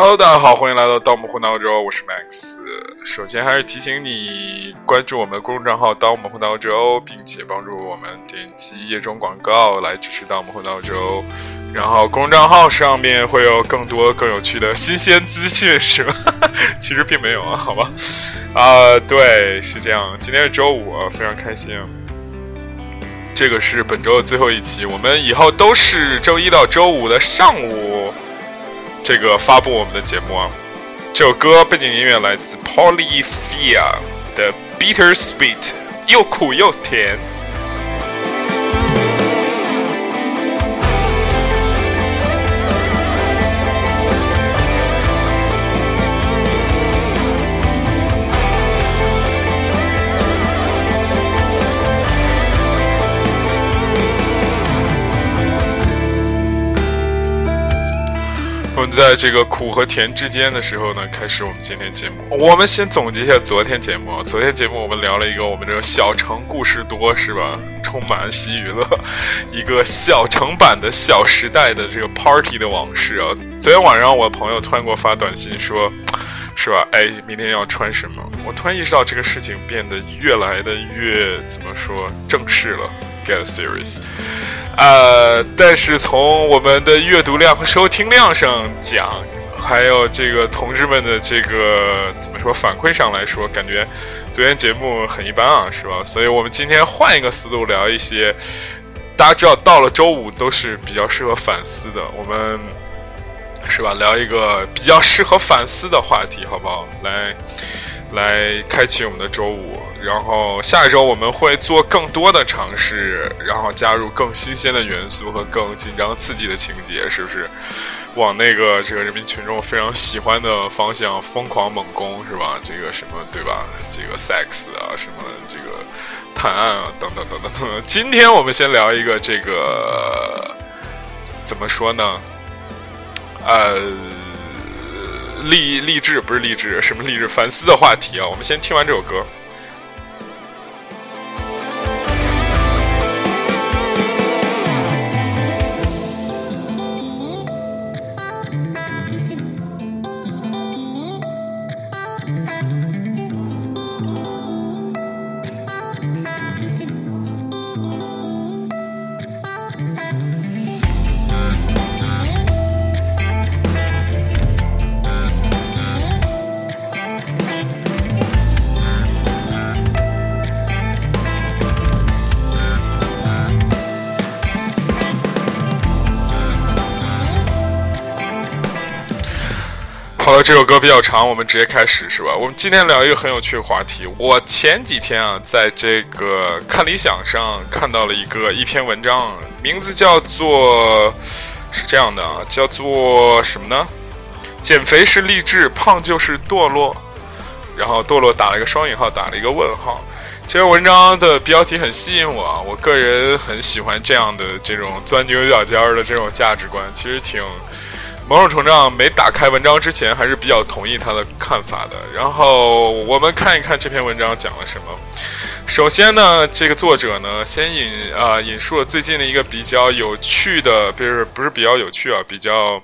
Hello，大家好，欢迎来到《盗墓混闹州》，我是 Max。首先还是提醒你关注我们的公众账号《盗墓混闹州》，并且帮助我们点击页中广告来支持《盗墓混闹州》。然后公众账号上面会有更多更有趣的新鲜资讯，是吧？其实并没有啊，好吧。啊，对，是这样。今天是周五，非常开心。这个是本周的最后一期，我们以后都是周一到周五的上午。这个发布我们的节目啊，这首歌背景音乐来自 Polyphia 的 Bitter Sweet，又苦又甜。在这个苦和甜之间的时候呢，开始我们今天节目。我们先总结一下昨天节目。昨天节目我们聊了一个我们这个小城故事多是吧？充满喜娱乐，一个小城版的小时代的这个 party 的往事啊。昨天晚上我朋友突然给我发短信说，是吧？哎，明天要穿什么？我突然意识到这个事情变得越来的越怎么说正式了？Get serious。呃，但是从我们的阅读量和收听量上讲，还有这个同志们的这个怎么说反馈上来说，感觉昨天节目很一般啊，是吧？所以我们今天换一个思路聊一些，大家知道到了周五都是比较适合反思的，我们是吧？聊一个比较适合反思的话题，好不好？来，来开启我们的周五。然后下一周我们会做更多的尝试，然后加入更新鲜的元素和更紧张刺激的情节，是不是？往那个这个人民群众非常喜欢的方向疯狂猛攻，是吧？这个什么对吧？这个 sex 啊，什么这个探案啊，等等等等等。今天我们先聊一个这个怎么说呢？呃，励励志不是励志，什么励志反思的话题啊？我们先听完这首歌。好了，这首歌比较长，我们直接开始是吧？我们今天聊一个很有趣的话题。我前几天啊，在这个看理想上看到了一个一篇文章，名字叫做是这样的啊，叫做什么呢？减肥是励志，胖就是堕落。然后堕落打了一个双引号，打了一个问号。这篇文章的标题很吸引我啊，我个人很喜欢这样的这种钻牛角尖的这种价值观，其实挺。某种程度上，没打开文章之前，还是比较同意他的看法的。然后我们看一看这篇文章讲了什么。首先呢，这个作者呢，先引啊引述了最近的一个比较有趣的，不是不是比较有趣啊，比较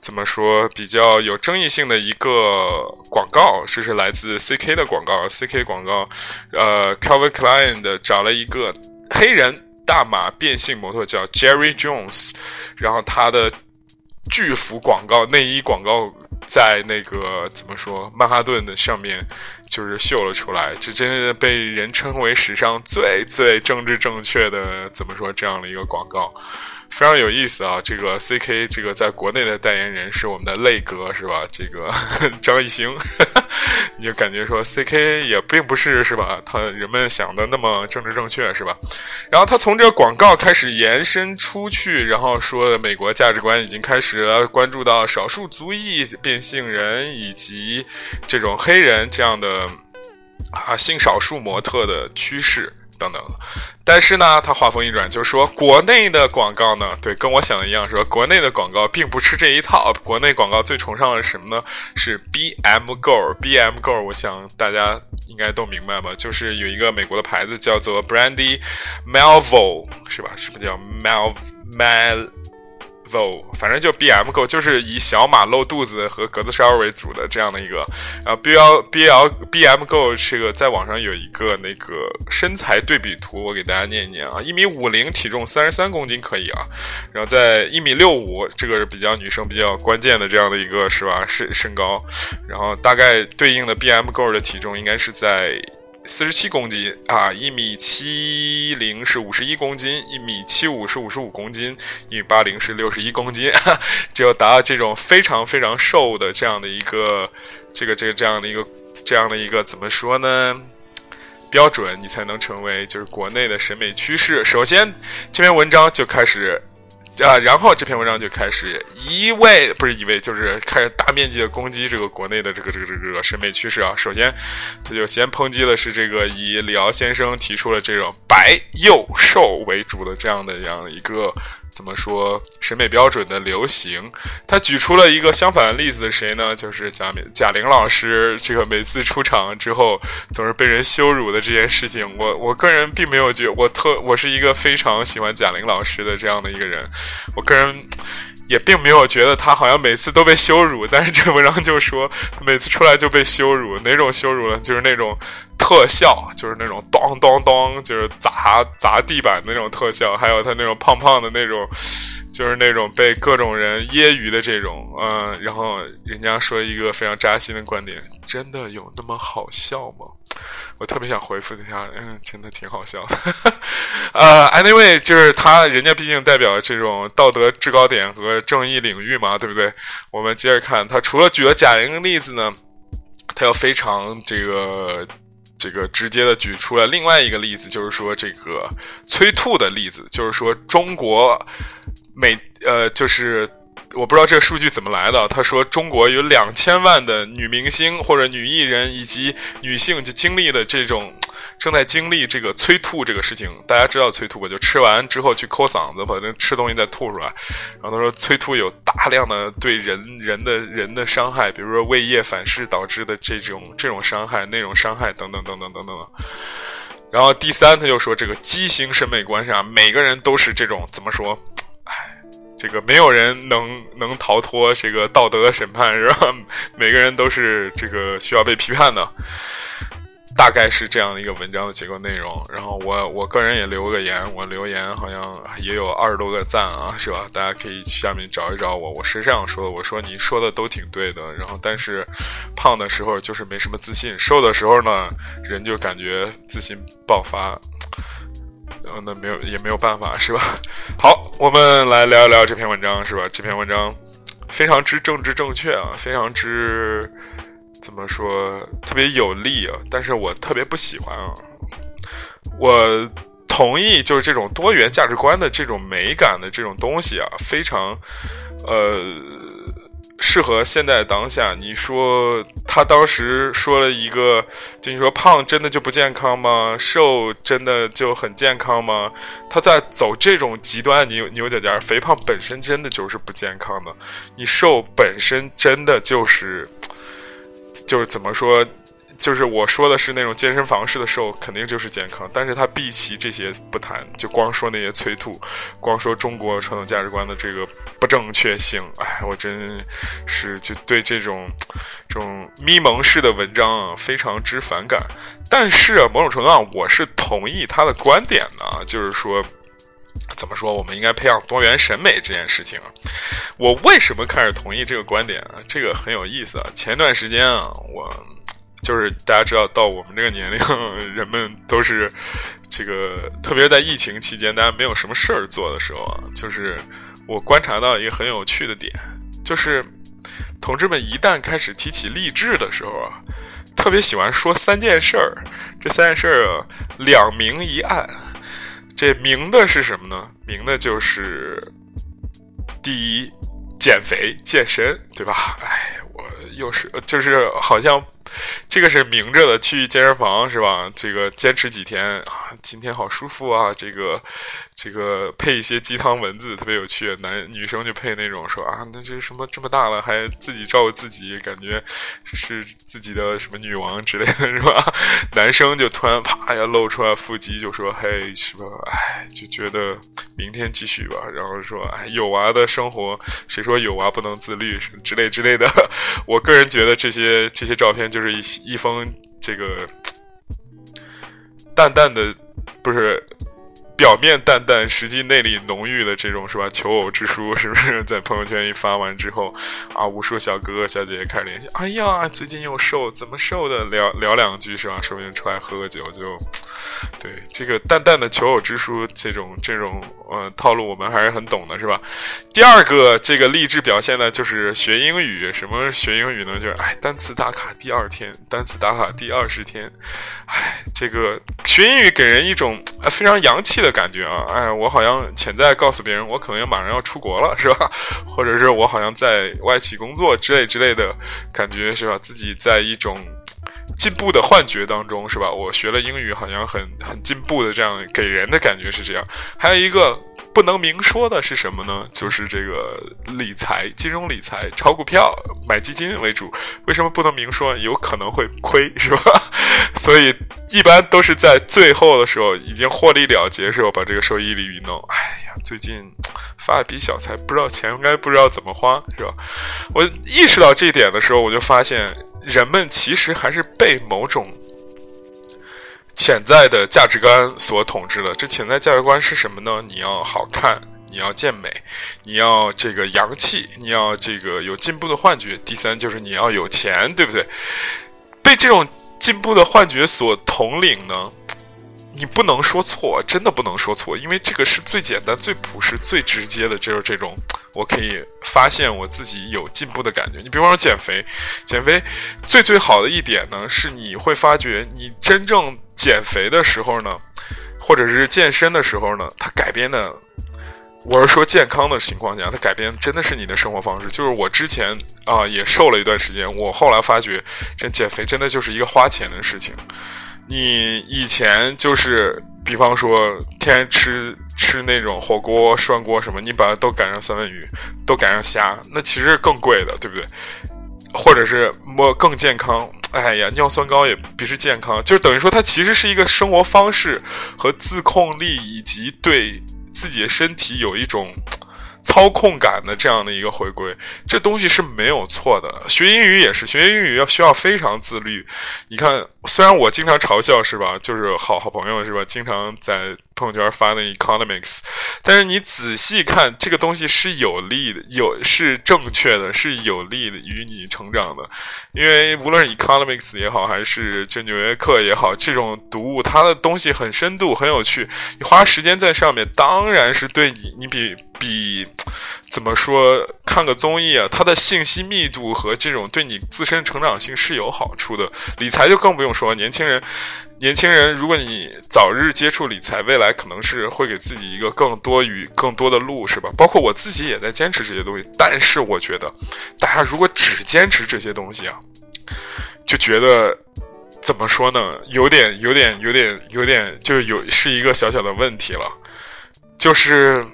怎么说，比较有争议性的一个广告，这是来自 CK 的广告。CK 广告，呃，Calvin Klein 的找了一个黑人大码变性模特叫 Jerry Jones，然后他的。巨幅广告内衣广告在那个怎么说曼哈顿的上面就是秀了出来，这真是被人称为史上最最政治正确的怎么说这样的一个广告。非常有意思啊！这个 C K 这个在国内的代言人是我们的泪哥是吧？这个 张艺兴，你就感觉说 C K 也并不是是吧？他人们想的那么政治正确是吧？然后他从这个广告开始延伸出去，然后说美国价值观已经开始了关注到少数族裔变性人以及这种黑人这样的啊性少数模特的趋势。等等，但是呢，他话锋一转，就说国内的广告呢，对，跟我想的一样，说国内的广告并不吃这一套。国内广告最崇尚的是什么呢？是 B M Go，B M Go，我想大家应该都明白吧？就是有一个美国的牌子叫做 Brandy Melville，是吧？是不是叫 Mel Mel Vo，反正就 BM Go，就是以小码露肚子和格子衫为主的这样的一个。然后 BL BL BM Go 这个在网上有一个那个身材对比图，我给大家念一念啊，一米五零，体重三十三公斤可以啊。然后在一米六五，这个是比较女生比较关键的这样的一个是吧身身高。然后大概对应的 BM Go 的体重应该是在。四十七公斤啊，一米七零是五十一公斤，一米七五是五十五公斤，一米八零是六十一公斤，只有达到这种非常非常瘦的这样的一个这个这个这样的一个这样的一个怎么说呢？标准，你才能成为就是国内的审美趋势。首先，这篇文章就开始。啊，然后这篇文章就开始一味不是一味，就是开始大面积的攻击这个国内的这个这个这个审美趋势啊。首先，他就先抨击的是这个以李敖先生提出了这种白幼瘦为主的这样的这样一个。怎么说审美标准的流行？他举出了一个相反的例子，谁呢？就是贾贾玲老师，这个每次出场之后总是被人羞辱的这件事情。我我个人并没有觉，我特我是一个非常喜欢贾玲老师的这样的一个人，我个人。也并没有觉得他好像每次都被羞辱，但是这文章就说每次出来就被羞辱，哪种羞辱呢？就是那种特效，就是那种咚咚咚，就是砸砸地板的那种特效，还有他那种胖胖的那种，就是那种被各种人揶揄的这种，嗯，然后人家说一个非常扎心的观点：真的有那么好笑吗？我特别想回复一下，嗯，真的挺好笑的。呃，anyway，就是他人家毕竟代表这种道德制高点和正义领域嘛，对不对？我们接着看，他除了举了贾玲的例子呢，他又非常这个这个直接的举出了另外一个例子，就是说这个催吐的例子，就是说中国每呃就是。我不知道这个数据怎么来的。他说，中国有两千万的女明星或者女艺人以及女性就经历了这种，正在经历这个催吐这个事情。大家知道催吐吧？就吃完之后去抠嗓子，把这吃东西再吐出来。然后他说，催吐有大量的对人人的人的伤害，比如说胃液反噬导致的这种这种伤害、那种伤害等等等等等等。然后第三，他就说这个畸形审美观上，每个人都是这种怎么说？哎。这个没有人能能逃脱这个道德审判，是吧？每个人都是这个需要被批判的，大概是这样的一个文章的结构内容。然后我我个人也留个言，我留言好像也有二十多个赞啊，是吧？大家可以去下面找一找我，我是这样说的：我说你说的都挺对的，然后但是胖的时候就是没什么自信，瘦的时候呢，人就感觉自信爆发。呃，那没有也没有办法，是吧？好，我们来聊一聊这篇文章，是吧？这篇文章非常之政治正确啊，非常之怎么说，特别有利啊。但是我特别不喜欢啊。我同意，就是这种多元价值观的这种美感的这种东西啊，非常呃。适合现在当下，你说他当时说了一个，就你说胖真的就不健康吗？瘦真的就很健康吗？他在走这种极端牛牛角尖，肥胖本身真的就是不健康的，你瘦本身真的就是，就是怎么说？就是我说的是那种健身房式的瘦，肯定就是健康。但是他避其这些不谈，就光说那些催吐，光说中国传统价值观的这个不正确性。哎，我真是就对这种这种咪蒙式的文章啊非常之反感。但是某种程度上，我是同意他的观点的，就是说，怎么说，我们应该培养多元审美这件事情。我为什么开始同意这个观点啊？这个很有意思啊。前段时间啊，我。就是大家知道，到我们这个年龄，人们都是这个，特别在疫情期间，大家没有什么事儿做的时候啊，就是我观察到一个很有趣的点，就是同志们一旦开始提起励志的时候啊，特别喜欢说三件事儿。这三件事儿啊，两明一暗。这明的是什么呢？明的就是第一，减肥健身，对吧？哎，我又是就是好像。这个是明着的，去健身房是吧？这个坚持几天啊，今天好舒服啊！这个，这个配一些鸡汤文字，特别有趣。男女生就配那种说啊，那这什么这么大了还自己照顾自己，感觉是自己的什么女王之类的是吧？男生就突然啪呀露出来腹肌，就说嘿是吧？哎，就觉得明天继续吧。然后说哎，有娃的生活，谁说有娃不能自律之类之类的？我个人觉得这些这些照片就是一一封这个。淡淡的，不是。表面淡淡，实际内里浓郁的这种是吧？求偶之书是不是 在朋友圈一发完之后，啊，无数小哥哥小姐姐开始联系。哎呀，最近又瘦，怎么瘦的？聊聊两句是吧？说不定出来喝个酒就，对这个淡淡的求偶之书这种这种呃套路，我们还是很懂的是吧？第二个这个励志表现呢，就是学英语。什么学英语呢？就是哎，单词打卡第二天，单词打卡第二十天。哎，这个学英语给人一种非常洋气的。的感觉啊，哎，我好像潜在告诉别人，我可能要马上要出国了，是吧？或者是我好像在外企工作之类之类的感觉，是吧？自己在一种进步的幻觉当中，是吧？我学了英语，好像很很进步的这样给人的感觉是这样。还有一个。不能明说的是什么呢？就是这个理财、金融理财、炒股票、买基金为主。为什么不能明说？有可能会亏，是吧？所以一般都是在最后的时候，已经获利了结的时候，把这个收益率一弄。哎呀，最近发笔小财，不知道钱应该不知道怎么花，是吧？我意识到这一点的时候，我就发现人们其实还是被某种。潜在的价值观所统治了，这潜在价值观是什么呢？你要好看，你要健美，你要这个洋气，你要这个有进步的幻觉。第三就是你要有钱，对不对？被这种进步的幻觉所统领呢？你不能说错，真的不能说错，因为这个是最简单、最朴实、最直接的，就是这种我可以发现我自己有进步的感觉。你比方说减肥，减肥最最好的一点呢，是你会发觉你真正减肥的时候呢，或者是健身的时候呢，它改变的，我是说健康的情况下，它改变真的是你的生活方式。就是我之前啊也瘦了一段时间，我后来发觉这减肥真的就是一个花钱的事情。你以前就是，比方说天天吃吃那种火锅、涮锅什么，你把它都改成三文鱼，都改成虾，那其实更贵的，对不对？或者是么更健康？哎呀，尿酸高也不是健康，就是等于说它其实是一个生活方式和自控力，以及对自己的身体有一种。操控感的这样的一个回归，这东西是没有错的。学英语也是，学英语要需要非常自律。你看，虽然我经常嘲笑是吧，就是好好朋友是吧，经常在朋友圈发那 economics，但是你仔细看，这个东西是有利的，有是正确的，是有利的于你成长的。因为无论是 economics 也好，还是这纽约客也好，这种读物，它的东西很深度，很有趣。你花时间在上面，当然是对你，你比。比怎么说看个综艺啊，它的信息密度和这种对你自身成长性是有好处的。理财就更不用说，年轻人，年轻人，如果你早日接触理财，未来可能是会给自己一个更多与更多的路，是吧？包括我自己也在坚持这些东西。但是我觉得，大家如果只坚持这些东西啊，就觉得怎么说呢？有点，有点，有点，有点，就有是一个小小的问题了，就是。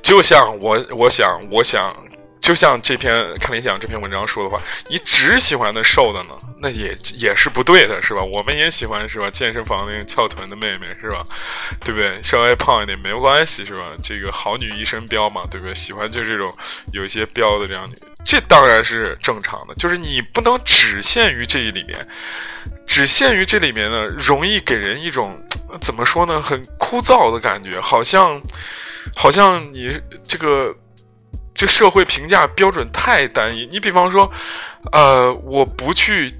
就像我，我想，我想，就像这篇看理想这篇文章说的话，你只喜欢那瘦的呢，那也也是不对的，是吧？我们也喜欢，是吧？健身房那个翘臀的妹妹，是吧？对不对？稍微胖一点没关系，是吧？这个好女一身膘嘛，对不对？喜欢就这种有一些膘的这样女，这当然是正常的。就是你不能只限于这里面，只限于这里面呢，容易给人一种怎么说呢？很枯燥的感觉，好像。好像你这个这社会评价标准太单一。你比方说，呃，我不去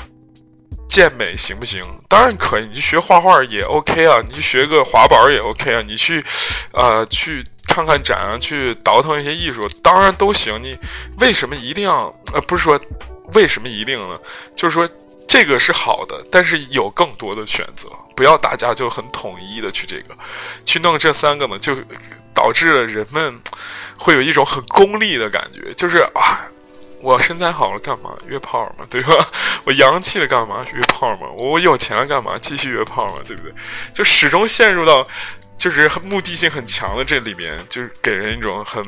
健美行不行？当然可以，你去学画画也 OK 啊，你去学个滑板也 OK 啊，你去呃去看看展啊，去倒腾一些艺术，当然都行。你为什么一定要呃不是说为什么一定呢？就是说这个是好的，但是有更多的选择，不要大家就很统一的去这个去弄这三个呢就。导致了人们会有一种很功利的感觉，就是啊，我身材好了干嘛？约炮嘛，对吧？我洋气了干嘛？约炮嘛？我有钱了干嘛？继续约炮嘛，对不对？就始终陷入到就是目的性很强的这里面，就是给人一种很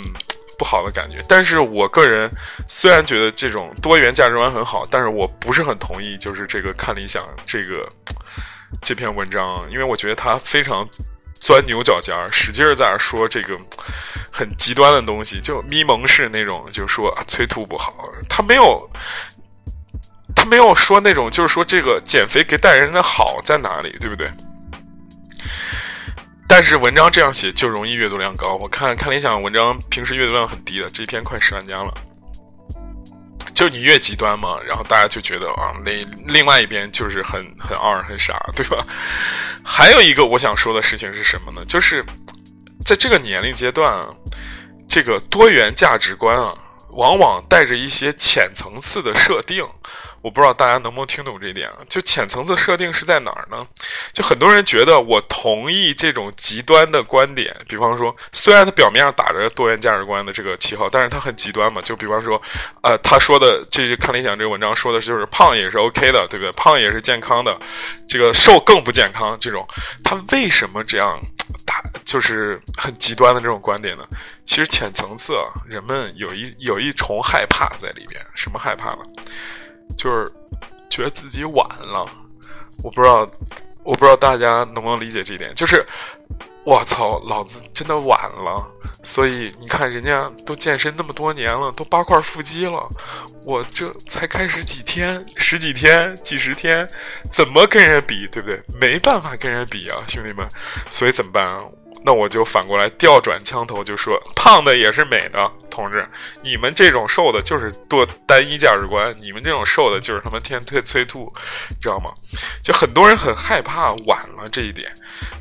不好的感觉。但是我个人虽然觉得这种多元价值观很好，但是我不是很同意，就是这个看理想这个这篇文章，因为我觉得他非常钻牛角尖儿，使劲儿在那说这个很极端的东西，就咪蒙式那种，就说催吐不好，他没有。他没有说那种，就是说这个减肥给带人的好在哪里，对不对？但是文章这样写就容易阅读量高。我看看理想文章平时阅读量很低的，这篇快十万加了。就你越极端嘛，然后大家就觉得啊，那另外一边就是很很二很傻，对吧？还有一个我想说的事情是什么呢？就是在这个年龄阶段啊，这个多元价值观啊，往往带着一些浅层次的设定。我不知道大家能不能听懂这一点啊？就浅层次设定是在哪儿呢？就很多人觉得我同意这种极端的观点，比方说，虽然他表面上打着多元价值观的这个旗号，但是他很极端嘛。就比方说，呃，他说的这看理想这个文章说的就是胖也是 OK 的，对不对？胖也是健康的，这个瘦更不健康。这种他为什么这样打？就是很极端的这种观点呢？其实浅层次啊，人们有一有一重害怕在里边。什么害怕呢？就是觉得自己晚了，我不知道，我不知道大家能不能理解这一点。就是我操，老子真的晚了，所以你看人家都健身那么多年了，都八块腹肌了，我这才开始几天、十几天、几十天，怎么跟人比，对不对？没办法跟人比啊，兄弟们，所以怎么办啊？那我就反过来调转枪头，就说胖的也是美的，同志，你们这种瘦的就是多单一价值观，你们这种瘦的就是他妈天天催吐，知道吗？就很多人很害怕晚了这一点，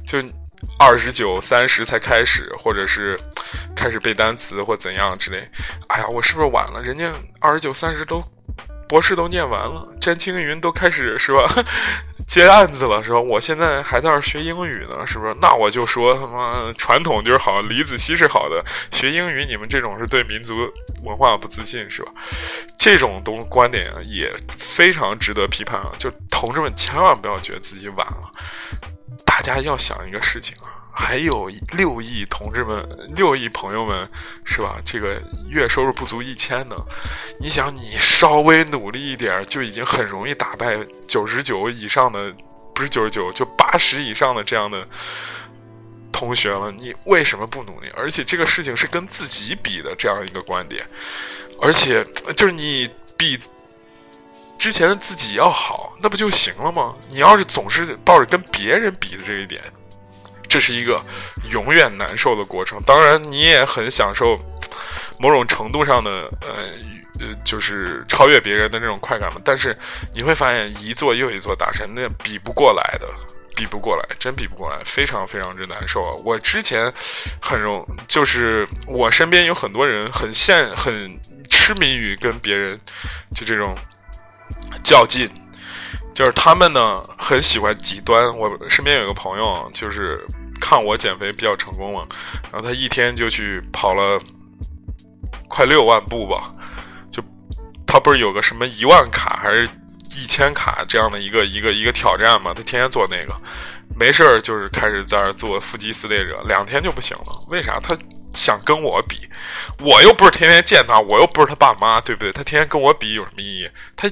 就二十九、三十才开始，或者是开始背单词或怎样之类。哎呀，我是不是晚了？人家二十九、三十都博士都念完了，詹青云都开始是吧？接案子了是吧？我现在还在那学英语呢，是不是？那我就说他妈传统就是好，李子柒是好的。学英语，你们这种是对民族文化不自信是吧？这种东观点也非常值得批判啊！就同志们千万不要觉得自己晚了，大家要想一个事情啊。还有六亿同志们，六亿朋友们，是吧？这个月收入不足一千呢，你想，你稍微努力一点，就已经很容易打败九十九以上的，不是九十九，就八十以上的这样的同学了。你为什么不努力？而且这个事情是跟自己比的这样一个观点，而且就是你比之前的自己要好，那不就行了吗？你要是总是抱着跟别人比的这一点。这是一个永远难受的过程。当然，你也很享受某种程度上的呃呃，就是超越别人的那种快感嘛。但是你会发现，一座又一座大山，那比不过来的，比不过来，真比不过来，非常非常之难受啊！我之前很容，就是我身边有很多人很羡很痴迷于跟别人就这种较劲。就是他们呢很喜欢极端。我身边有个朋友，就是看我减肥比较成功嘛，然后他一天就去跑了快六万步吧。就他不是有个什么一万卡还是一千卡这样的一个一个一个挑战嘛？他天天做那个，没事儿就是开始在那做腹肌撕裂者，两天就不行了。为啥？他想跟我比，我又不是天天见他，我又不是他爸妈，对不对？他天天跟我比有什么意义？他。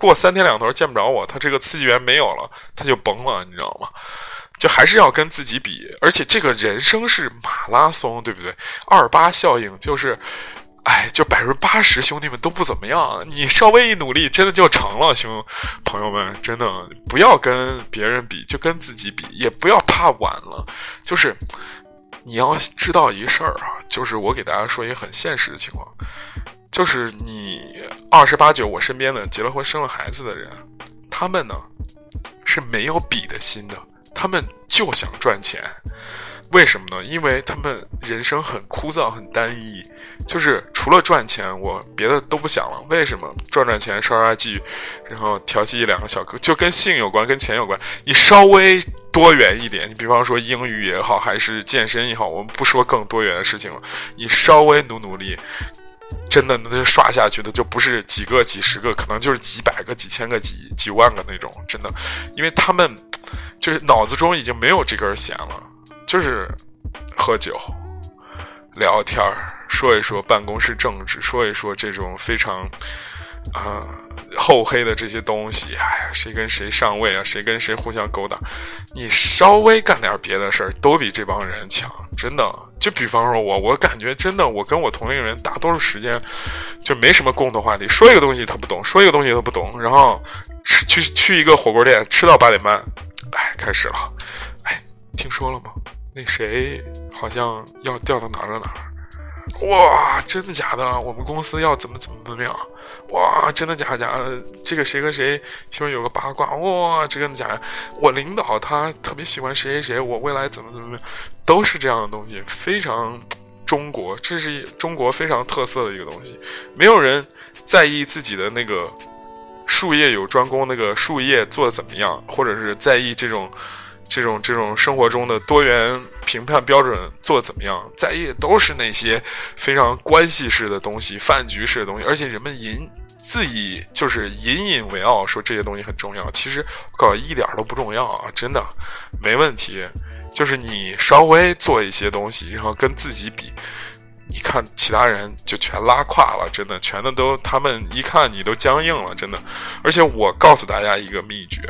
过三天两头见不着我，他这个刺激源没有了，他就崩了，你知道吗？就还是要跟自己比，而且这个人生是马拉松，对不对？二八效应就是，哎，就百分之八十兄弟们都不怎么样，你稍微一努力，真的就成了，兄朋友们，真的不要跟别人比，就跟自己比，也不要怕晚了，就是你要知道一事儿啊，就是我给大家说一个很现实的情况。就是你二十八九，我身边的结了婚生了孩子的人，他们呢是没有比的心的，他们就想赚钱。为什么呢？因为他们人生很枯燥、很单一，就是除了赚钱，我别的都不想了。为什么？赚赚钱、刷刷剧，然后调戏一两个小哥，就跟性有关、跟钱有关。你稍微多元一点，你比方说英语也好，还是健身也好，我们不说更多元的事情了。你稍微努努力。真的，那就刷下去的就不是几个、几十个，可能就是几百个、几千个、几几万个那种。真的，因为他们就是脑子中已经没有这根弦了，就是喝酒、聊天儿，说一说办公室政治，说一说这种非常啊厚黑的这些东西。哎呀，谁跟谁上位啊？谁跟谁互相勾搭？你稍微干点别的事儿，都比这帮人强，真的。就比方说我，我感觉真的，我跟我同龄人大多数时间就没什么共同话题，说一个东西他不懂，说一个东西他不懂，然后吃去去一个火锅店吃到八点半，哎，开始了，哎，听说了吗？那谁好像要调到哪儿哪儿？哇，真的假的？我们公司要怎么怎么怎么样？哇，真的假？假的？这个谁和谁听说有个八卦？哇，真的假的？我领导他特别喜欢谁谁谁，我未来怎么怎么样？都是这样的东西，非常中国，这是中国非常特色的一个东西。没有人在意自己的那个术业有专攻，那个术业做的怎么样，或者是在意这种。这种这种生活中的多元评判标准做的怎么样？在意都是那些非常关系式的东西、饭局式的东西，而且人们引自以就是引以为傲，说这些东西很重要。其实搞一点都不重要啊，真的没问题。就是你稍微做一些东西，然后跟自己比，你看其他人就全拉胯了，真的，全的都他们一看你都僵硬了，真的。而且我告诉大家一个秘诀。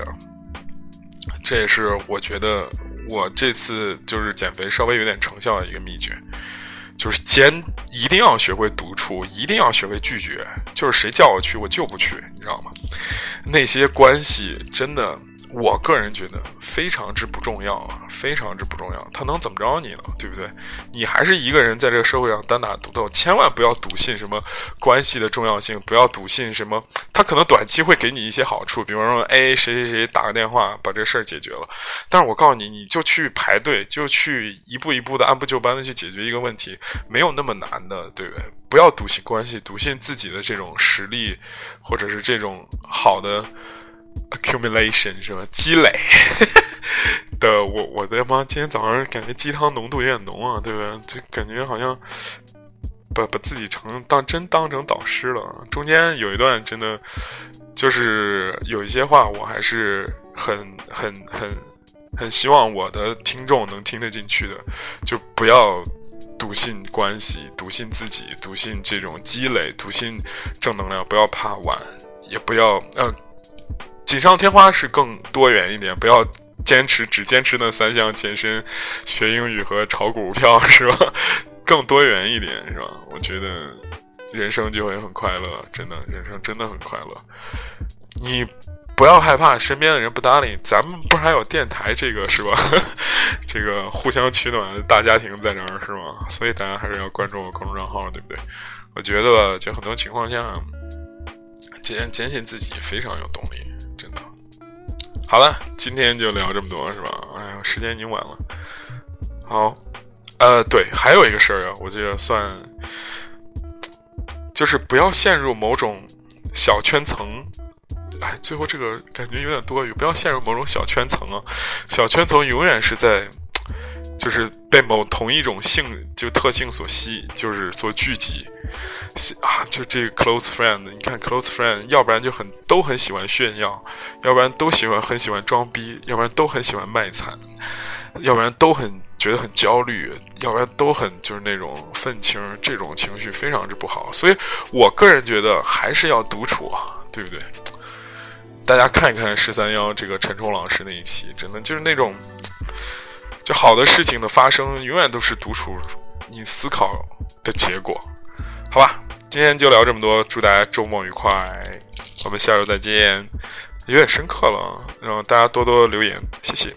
这也是我觉得我这次就是减肥稍微有点成效的一个秘诀，就是坚一定要学会独处，一定要学会拒绝，就是谁叫我去我就不去，你知道吗？那些关系真的。我个人觉得非常之不重要啊，非常之不重要。他能怎么着你呢？对不对？你还是一个人在这个社会上单打独斗，千万不要笃信什么关系的重要性，不要笃信什么他可能短期会给你一些好处，比方说，哎，谁谁谁打个电话把这事儿解决了。但是我告诉你，你就去排队，就去一步一步的按部就班的去解决一个问题，没有那么难的，对不对？不要笃信关系，笃信自己的这种实力，或者是这种好的。Accumulation 是吧？积累的，我我的妈！今天早上感觉鸡汤浓度有点浓啊，对吧？就感觉好像把把自己成当真当成导师了。中间有一段真的就是有一些话，我还是很很很很希望我的听众能听得进去的，就不要笃信关系，笃信自己，笃信这种积累，笃信正能量，不要怕晚，也不要呃。锦上添花是更多元一点，不要坚持只坚持那三项：健身、学英语和炒股票，是吧？更多元一点，是吧？我觉得人生就会很快乐，真的，人生真的很快乐。你不要害怕身边的人不搭理，咱们不是还有电台这个是吧？这个互相取暖的大家庭在这儿是吗？所以大家还是要关注我公众账号，对不对？我觉得就很多情况下，坚坚信自己非常有动力。好了，今天就聊这么多，是吧？哎呀，时间已经晚了。好，呃，对，还有一个事儿啊，我觉得算，就是不要陷入某种小圈层。哎，最后这个感觉有点多余，不要陷入某种小圈层啊。小圈层永远是在，就是被某同一种性就特性所吸，就是所聚集。啊，就这个 close friend，你看 close friend，要不然就很都很喜欢炫耀，要不然都喜欢很喜欢装逼，要不然都很喜欢卖惨，要不然都很觉得很焦虑，要不然都很就是那种愤青，这种情绪非常之不好。所以我个人觉得还是要独处，对不对？大家看一看十三幺这个陈冲老师那一期，真的就是那种，就好的事情的发生永远都是独处你思考的结果。好吧，今天就聊这么多，祝大家周末愉快，我们下周再见。有点深刻了，然后大家多多留言，谢谢。